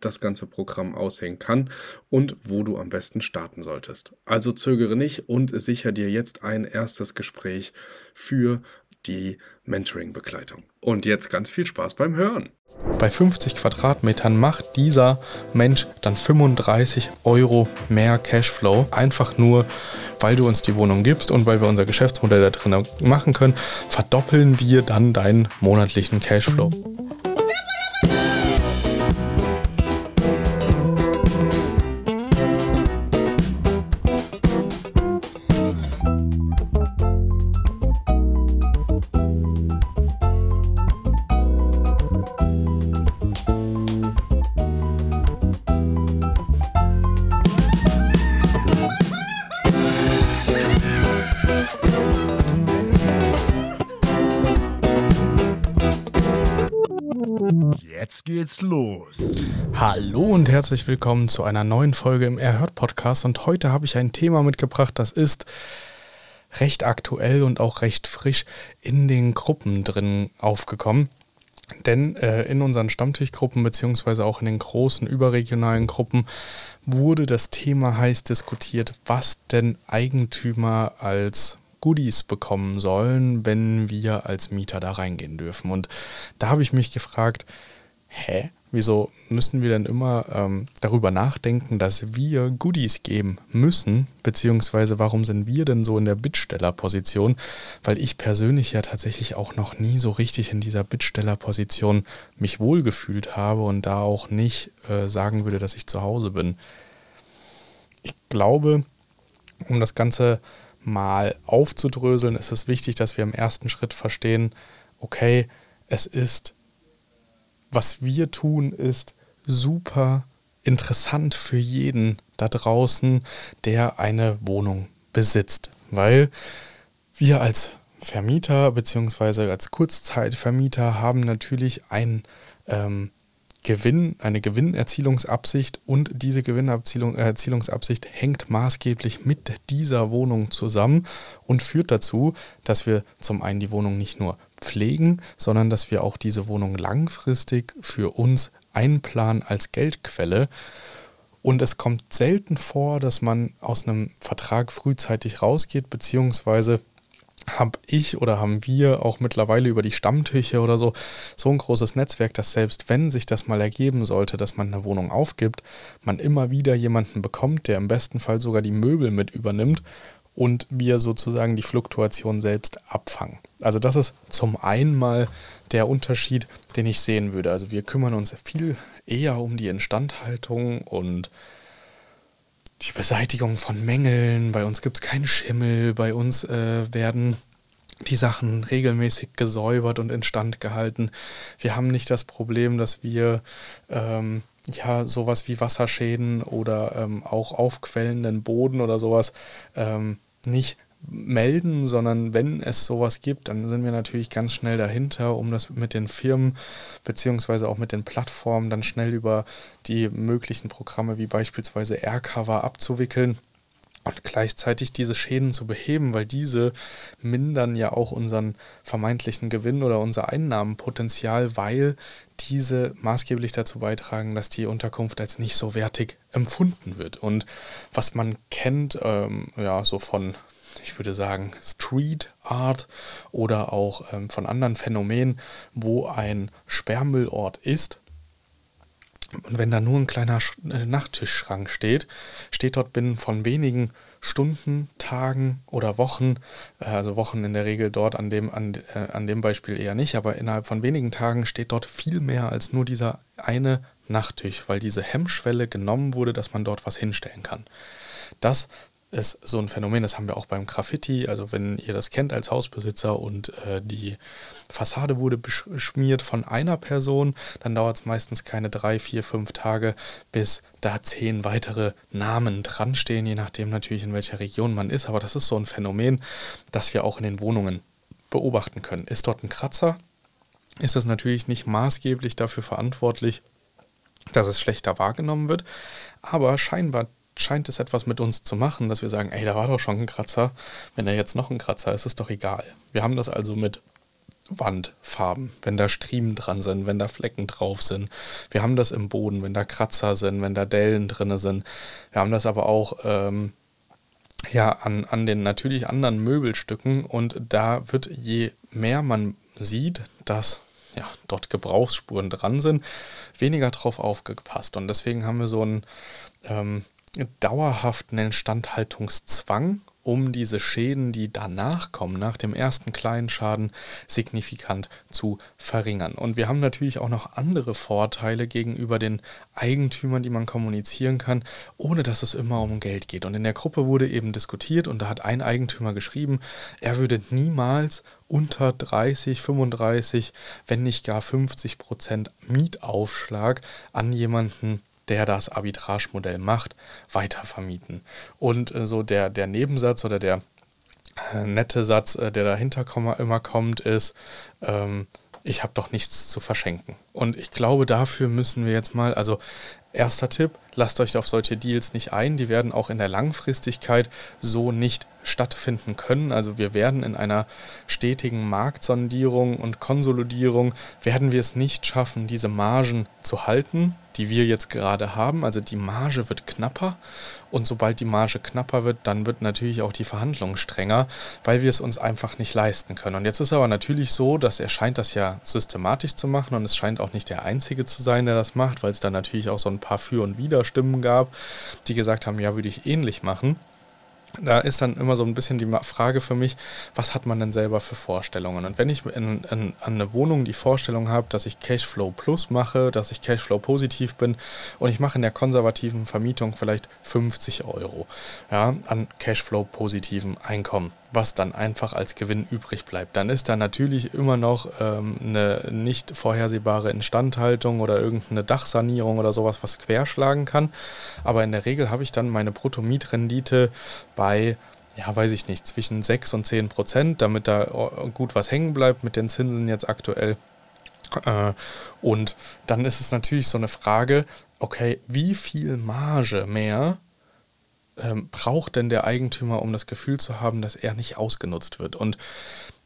das ganze Programm aussehen kann und wo du am besten starten solltest. Also zögere nicht und sicher dir jetzt ein erstes Gespräch für die Mentoring-Begleitung. Und jetzt ganz viel Spaß beim Hören. Bei 50 Quadratmetern macht dieser Mensch dann 35 Euro mehr Cashflow. Einfach nur, weil du uns die Wohnung gibst und weil wir unser Geschäftsmodell da drin machen können, verdoppeln wir dann deinen monatlichen Cashflow. Geht's los. Hallo und herzlich willkommen zu einer neuen Folge im Erhört Podcast. Und heute habe ich ein Thema mitgebracht, das ist recht aktuell und auch recht frisch in den Gruppen drin aufgekommen. Denn äh, in unseren Stammtischgruppen beziehungsweise auch in den großen überregionalen Gruppen wurde das Thema heiß diskutiert, was denn Eigentümer als Goodies bekommen sollen, wenn wir als Mieter da reingehen dürfen. Und da habe ich mich gefragt, hä, wieso müssen wir denn immer ähm, darüber nachdenken, dass wir Goodies geben müssen, beziehungsweise warum sind wir denn so in der Bittstellerposition? Weil ich persönlich ja tatsächlich auch noch nie so richtig in dieser Bittstellerposition mich wohlgefühlt habe und da auch nicht äh, sagen würde, dass ich zu Hause bin. Ich glaube, um das Ganze mal aufzudröseln, ist es wichtig, dass wir im ersten Schritt verstehen, okay, es ist was wir tun, ist super interessant für jeden da draußen, der eine Wohnung besitzt. Weil wir als Vermieter bzw. als Kurzzeitvermieter haben natürlich ein ähm, Gewinn, eine Gewinnerzielungsabsicht und diese Gewinnerzielungsabsicht hängt maßgeblich mit dieser Wohnung zusammen und führt dazu, dass wir zum einen die Wohnung nicht nur pflegen, sondern dass wir auch diese Wohnung langfristig für uns einplanen als Geldquelle. Und es kommt selten vor, dass man aus einem Vertrag frühzeitig rausgeht, beziehungsweise habe ich oder haben wir auch mittlerweile über die Stammtische oder so so ein großes Netzwerk, dass selbst wenn sich das mal ergeben sollte, dass man eine Wohnung aufgibt, man immer wieder jemanden bekommt, der im besten Fall sogar die Möbel mit übernimmt und wir sozusagen die Fluktuation selbst abfangen. Also das ist zum einen mal der Unterschied, den ich sehen würde. Also wir kümmern uns viel eher um die Instandhaltung und die Beseitigung von Mängeln. Bei uns gibt es keinen Schimmel, bei uns äh, werden die Sachen regelmäßig gesäubert und instand gehalten. Wir haben nicht das Problem, dass wir ähm, ja sowas wie Wasserschäden oder ähm, auch aufquellenden Boden oder sowas ähm, nicht melden, sondern wenn es sowas gibt, dann sind wir natürlich ganz schnell dahinter, um das mit den Firmen beziehungsweise auch mit den Plattformen dann schnell über die möglichen Programme wie beispielsweise AirCover abzuwickeln und gleichzeitig diese Schäden zu beheben, weil diese mindern ja auch unseren vermeintlichen Gewinn oder unser Einnahmenpotenzial, weil diese maßgeblich dazu beitragen, dass die Unterkunft als nicht so wertig empfunden wird. Und was man kennt, ähm, ja, so von, ich würde sagen, Street Art oder auch ähm, von anderen Phänomenen, wo ein Sperrmüllort ist, und wenn da nur ein kleiner äh, Nachttischschrank steht, steht dort binnen von wenigen Stunden, Tagen oder Wochen, äh, also Wochen in der Regel dort, an dem, an, äh, an dem Beispiel eher nicht, aber innerhalb von wenigen Tagen steht dort viel mehr als nur dieser eine Nachttisch, weil diese Hemmschwelle genommen wurde, dass man dort was hinstellen kann. Das ist so ein Phänomen, das haben wir auch beim Graffiti. Also wenn ihr das kennt als Hausbesitzer und äh, die Fassade wurde beschmiert von einer Person, dann dauert es meistens keine drei, vier, fünf Tage, bis da zehn weitere Namen dran stehen, je nachdem natürlich in welcher Region man ist. Aber das ist so ein Phänomen, das wir auch in den Wohnungen beobachten können. Ist dort ein Kratzer, ist das natürlich nicht maßgeblich dafür verantwortlich, dass es schlechter wahrgenommen wird, aber scheinbar scheint es etwas mit uns zu machen, dass wir sagen, ey, da war doch schon ein Kratzer, wenn da jetzt noch ein Kratzer ist, ist doch egal. Wir haben das also mit Wandfarben, wenn da Striemen dran sind, wenn da Flecken drauf sind. Wir haben das im Boden, wenn da Kratzer sind, wenn da Dellen drin sind. Wir haben das aber auch ähm, ja, an, an den natürlich anderen Möbelstücken und da wird je mehr man sieht, dass ja, dort Gebrauchsspuren dran sind, weniger drauf aufgepasst. Und deswegen haben wir so einen ähm, dauerhaften Instandhaltungszwang um diese Schäden, die danach kommen, nach dem ersten kleinen Schaden, signifikant zu verringern. Und wir haben natürlich auch noch andere Vorteile gegenüber den Eigentümern, die man kommunizieren kann, ohne dass es immer um Geld geht. Und in der Gruppe wurde eben diskutiert und da hat ein Eigentümer geschrieben, er würde niemals unter 30, 35, wenn nicht gar 50 Prozent Mietaufschlag an jemanden der das Arbitragemodell macht, weitervermieten. Und äh, so der, der Nebensatz oder der äh, nette Satz, äh, der dahinter immer kommt, ist, ähm, ich habe doch nichts zu verschenken. Und ich glaube, dafür müssen wir jetzt mal, also erster Tipp, lasst euch auf solche Deals nicht ein. Die werden auch in der Langfristigkeit so nicht stattfinden können. Also wir werden in einer stetigen Marktsondierung und Konsolidierung, werden wir es nicht schaffen, diese Margen zu halten, die wir jetzt gerade haben. Also die Marge wird knapper und sobald die Marge knapper wird, dann wird natürlich auch die Verhandlung strenger, weil wir es uns einfach nicht leisten können. Und jetzt ist aber natürlich so, dass er scheint das ja systematisch zu machen und es scheint auch nicht der Einzige zu sein, der das macht, weil es da natürlich auch so ein paar Für- und Widerstimmen gab, die gesagt haben, ja, würde ich ähnlich machen da ist dann immer so ein bisschen die Frage für mich, was hat man denn selber für Vorstellungen? Und wenn ich in, in, an eine Wohnung die Vorstellung habe, dass ich Cashflow Plus mache, dass ich Cashflow positiv bin und ich mache in der konservativen Vermietung vielleicht 50 Euro ja, an Cashflow positivem Einkommen, was dann einfach als Gewinn übrig bleibt. Dann ist da natürlich immer noch ähm, eine nicht vorhersehbare Instandhaltung oder irgendeine Dachsanierung oder sowas, was querschlagen kann. Aber in der Regel habe ich dann meine Bruttomietrendite bei ja, weiß ich nicht, zwischen 6 und 10 Prozent, damit da gut was hängen bleibt mit den Zinsen jetzt aktuell. Äh, und dann ist es natürlich so eine Frage, okay, wie viel Marge mehr ähm, braucht denn der Eigentümer, um das Gefühl zu haben, dass er nicht ausgenutzt wird? Und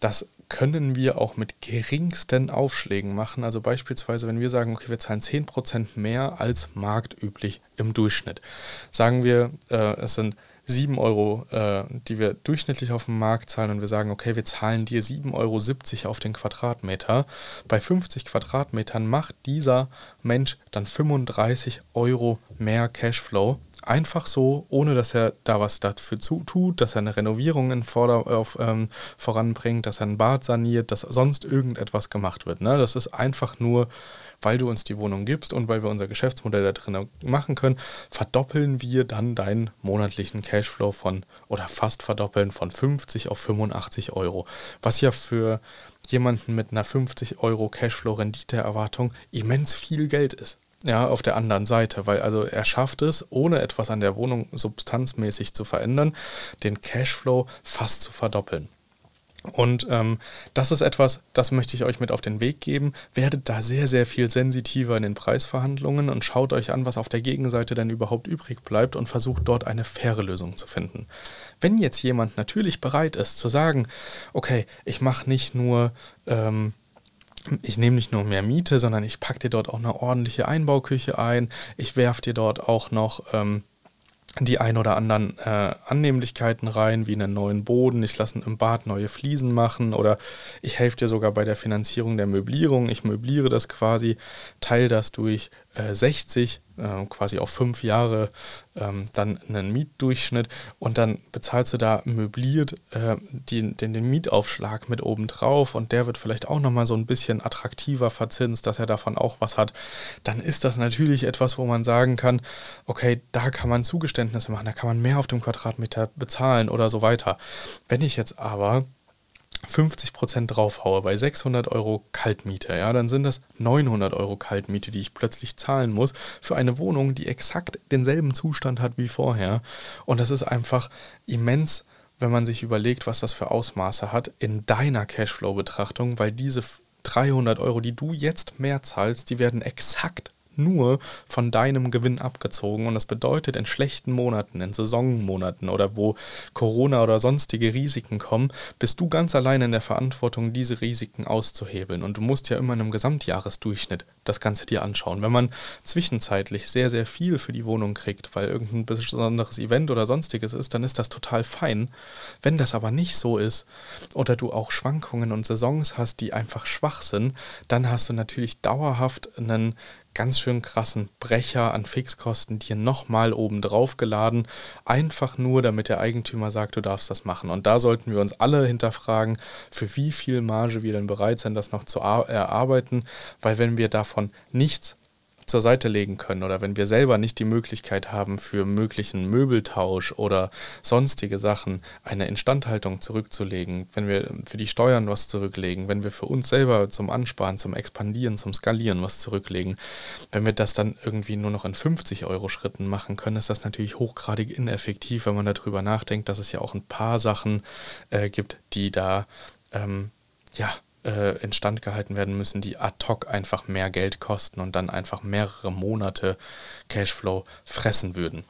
das können wir auch mit geringsten Aufschlägen machen. Also beispielsweise, wenn wir sagen, okay, wir zahlen 10% mehr als marktüblich im Durchschnitt. Sagen wir, äh, es sind 7 Euro, äh, die wir durchschnittlich auf dem Markt zahlen und wir sagen, okay, wir zahlen dir 7,70 Euro auf den Quadratmeter. Bei 50 Quadratmetern macht dieser Mensch dann 35 Euro mehr Cashflow einfach so, ohne dass er da was dafür tut, dass er eine Renovierung in Vorder auf, ähm, voranbringt, dass er ein Bad saniert, dass sonst irgendetwas gemacht wird. Ne? Das ist einfach nur, weil du uns die Wohnung gibst und weil wir unser Geschäftsmodell da drin machen können, verdoppeln wir dann deinen monatlichen Cashflow von oder fast verdoppeln von 50 auf 85 Euro. Was ja für jemanden mit einer 50 Euro Cashflow-Rendite-Erwartung immens viel Geld ist. Ja, auf der anderen Seite, weil also er schafft es, ohne etwas an der Wohnung substanzmäßig zu verändern, den Cashflow fast zu verdoppeln. Und ähm, das ist etwas, das möchte ich euch mit auf den Weg geben. Werdet da sehr, sehr viel sensitiver in den Preisverhandlungen und schaut euch an, was auf der Gegenseite denn überhaupt übrig bleibt und versucht dort eine faire Lösung zu finden. Wenn jetzt jemand natürlich bereit ist zu sagen, okay, ich mache nicht nur ähm, ich nehme nicht nur mehr Miete, sondern ich packe dir dort auch eine ordentliche Einbauküche ein. Ich werfe dir dort auch noch ähm, die ein oder anderen äh, Annehmlichkeiten rein, wie einen neuen Boden. Ich lasse im Bad neue Fliesen machen oder ich helfe dir sogar bei der Finanzierung der Möblierung. Ich möbliere das quasi, teile das durch 60, äh, quasi auf fünf Jahre, ähm, dann einen Mietdurchschnitt und dann bezahlst du da möbliert äh, die, den, den Mietaufschlag mit oben drauf und der wird vielleicht auch nochmal so ein bisschen attraktiver verzinst, dass er davon auch was hat, dann ist das natürlich etwas, wo man sagen kann, okay, da kann man Zugeständnisse machen, da kann man mehr auf dem Quadratmeter bezahlen oder so weiter. Wenn ich jetzt aber 50% draufhaue bei 600 Euro Kaltmiete, ja, dann sind das 900 Euro Kaltmiete, die ich plötzlich zahlen muss für eine Wohnung, die exakt denselben Zustand hat wie vorher. Und das ist einfach immens, wenn man sich überlegt, was das für Ausmaße hat in deiner Cashflow-Betrachtung, weil diese 300 Euro, die du jetzt mehr zahlst, die werden exakt nur von deinem Gewinn abgezogen. Und das bedeutet, in schlechten Monaten, in Saisonmonaten oder wo Corona oder sonstige Risiken kommen, bist du ganz allein in der Verantwortung, diese Risiken auszuhebeln. Und du musst ja immer in einem Gesamtjahresdurchschnitt das Ganze dir anschauen. Wenn man zwischenzeitlich sehr, sehr viel für die Wohnung kriegt, weil irgendein besonderes Event oder sonstiges ist, dann ist das total fein. Wenn das aber nicht so ist oder du auch Schwankungen und Saisons hast, die einfach schwach sind, dann hast du natürlich dauerhaft einen ganz schön krassen Brecher an Fixkosten dir nochmal oben drauf geladen, einfach nur damit der Eigentümer sagt, du darfst das machen. Und da sollten wir uns alle hinterfragen, für wie viel Marge wir denn bereit sind, das noch zu erarbeiten, weil wenn wir davon nichts zur Seite legen können oder wenn wir selber nicht die Möglichkeit haben, für möglichen Möbeltausch oder sonstige Sachen eine Instandhaltung zurückzulegen, wenn wir für die Steuern was zurücklegen, wenn wir für uns selber zum Ansparen, zum Expandieren, zum Skalieren was zurücklegen, wenn wir das dann irgendwie nur noch in 50 Euro Schritten machen können, ist das natürlich hochgradig ineffektiv, wenn man darüber nachdenkt, dass es ja auch ein paar Sachen äh, gibt, die da ähm, ja äh, instand gehalten werden müssen, die ad hoc einfach mehr Geld kosten und dann einfach mehrere Monate Cashflow fressen würden.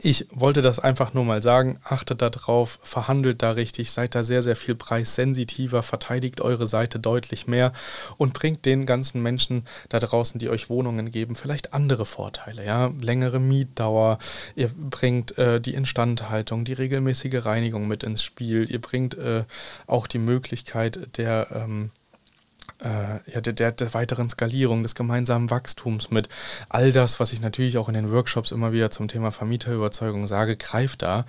Ich wollte das einfach nur mal sagen. Achtet da drauf, verhandelt da richtig, seid da sehr, sehr viel preissensitiver, verteidigt eure Seite deutlich mehr und bringt den ganzen Menschen da draußen, die euch Wohnungen geben, vielleicht andere Vorteile. Ja? Längere Mietdauer, ihr bringt äh, die Instandhaltung, die regelmäßige Reinigung mit ins Spiel, ihr bringt äh, auch die Möglichkeit der. Ähm, äh, ja, der, der, der, weiteren Skalierung, des gemeinsamen Wachstums mit. All das, was ich natürlich auch in den Workshops immer wieder zum Thema Vermieterüberzeugung sage, greift da.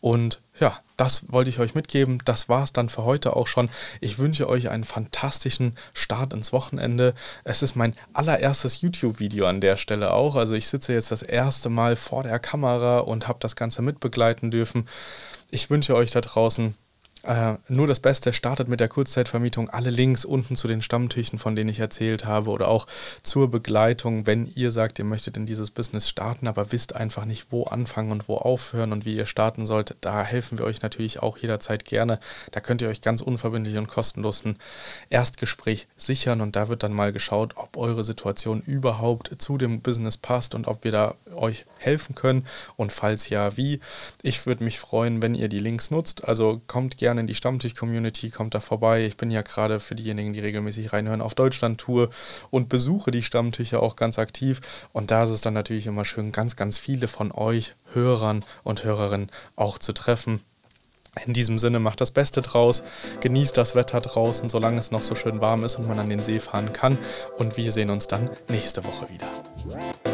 Und ja, das wollte ich euch mitgeben. Das war es dann für heute auch schon. Ich wünsche euch einen fantastischen Start ins Wochenende. Es ist mein allererstes YouTube-Video an der Stelle auch. Also ich sitze jetzt das erste Mal vor der Kamera und habe das Ganze mitbegleiten dürfen. Ich wünsche euch da draußen äh, nur das Beste startet mit der Kurzzeitvermietung. Alle Links unten zu den Stammtischen, von denen ich erzählt habe, oder auch zur Begleitung, wenn ihr sagt, ihr möchtet in dieses Business starten, aber wisst einfach nicht, wo anfangen und wo aufhören und wie ihr starten sollt. Da helfen wir euch natürlich auch jederzeit gerne. Da könnt ihr euch ganz unverbindlich und kostenlos ein Erstgespräch sichern und da wird dann mal geschaut, ob eure Situation überhaupt zu dem Business passt und ob wir da euch helfen können und falls ja, wie. Ich würde mich freuen, wenn ihr die Links nutzt. Also kommt gerne gerne in die Stammtisch-Community, kommt da vorbei. Ich bin ja gerade für diejenigen, die regelmäßig reinhören, auf Deutschland-Tour und besuche die Stammtische auch ganz aktiv. Und da ist es dann natürlich immer schön, ganz, ganz viele von euch, Hörern und Hörerinnen, auch zu treffen. In diesem Sinne macht das Beste draus, genießt das Wetter draußen, solange es noch so schön warm ist und man an den See fahren kann. Und wir sehen uns dann nächste Woche wieder.